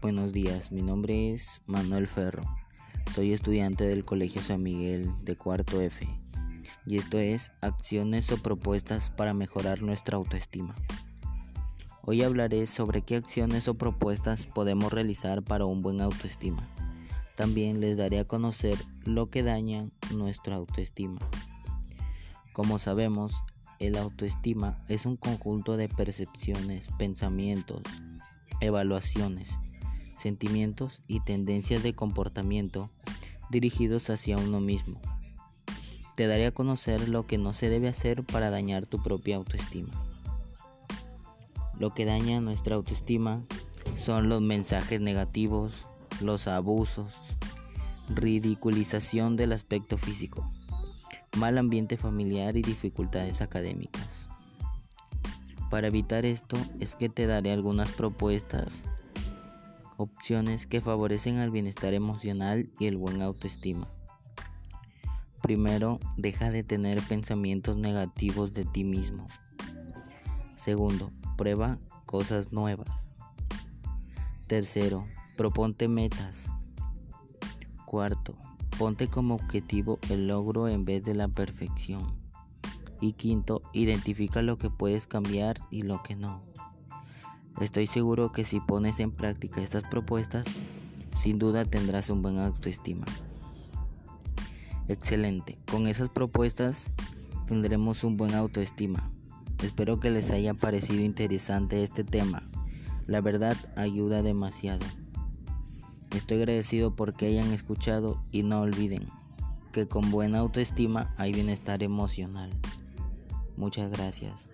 buenos días. Mi nombre es Manuel Ferro. Soy estudiante del Colegio San Miguel de cuarto F. Y esto es acciones o propuestas para mejorar nuestra autoestima. Hoy hablaré sobre qué acciones o propuestas podemos realizar para un buen autoestima. También les daré a conocer lo que daña nuestra autoestima. Como sabemos, el autoestima es un conjunto de percepciones, pensamientos, evaluaciones, sentimientos y tendencias de comportamiento dirigidos hacia uno mismo. Te daré a conocer lo que no se debe hacer para dañar tu propia autoestima. Lo que daña nuestra autoestima son los mensajes negativos, los abusos, ridiculización del aspecto físico, mal ambiente familiar y dificultades académicas. Para evitar esto es que te daré algunas propuestas, opciones que favorecen al bienestar emocional y el buen autoestima. Primero, deja de tener pensamientos negativos de ti mismo. Segundo, prueba cosas nuevas. Tercero, proponte metas. Cuarto, ponte como objetivo el logro en vez de la perfección. Y quinto, identifica lo que puedes cambiar y lo que no. Estoy seguro que si pones en práctica estas propuestas, sin duda tendrás un buen autoestima. Excelente, con esas propuestas tendremos un buen autoestima. Espero que les haya parecido interesante este tema. La verdad ayuda demasiado. Estoy agradecido porque hayan escuchado y no olviden que con buena autoestima hay bienestar emocional. Muchas gracias.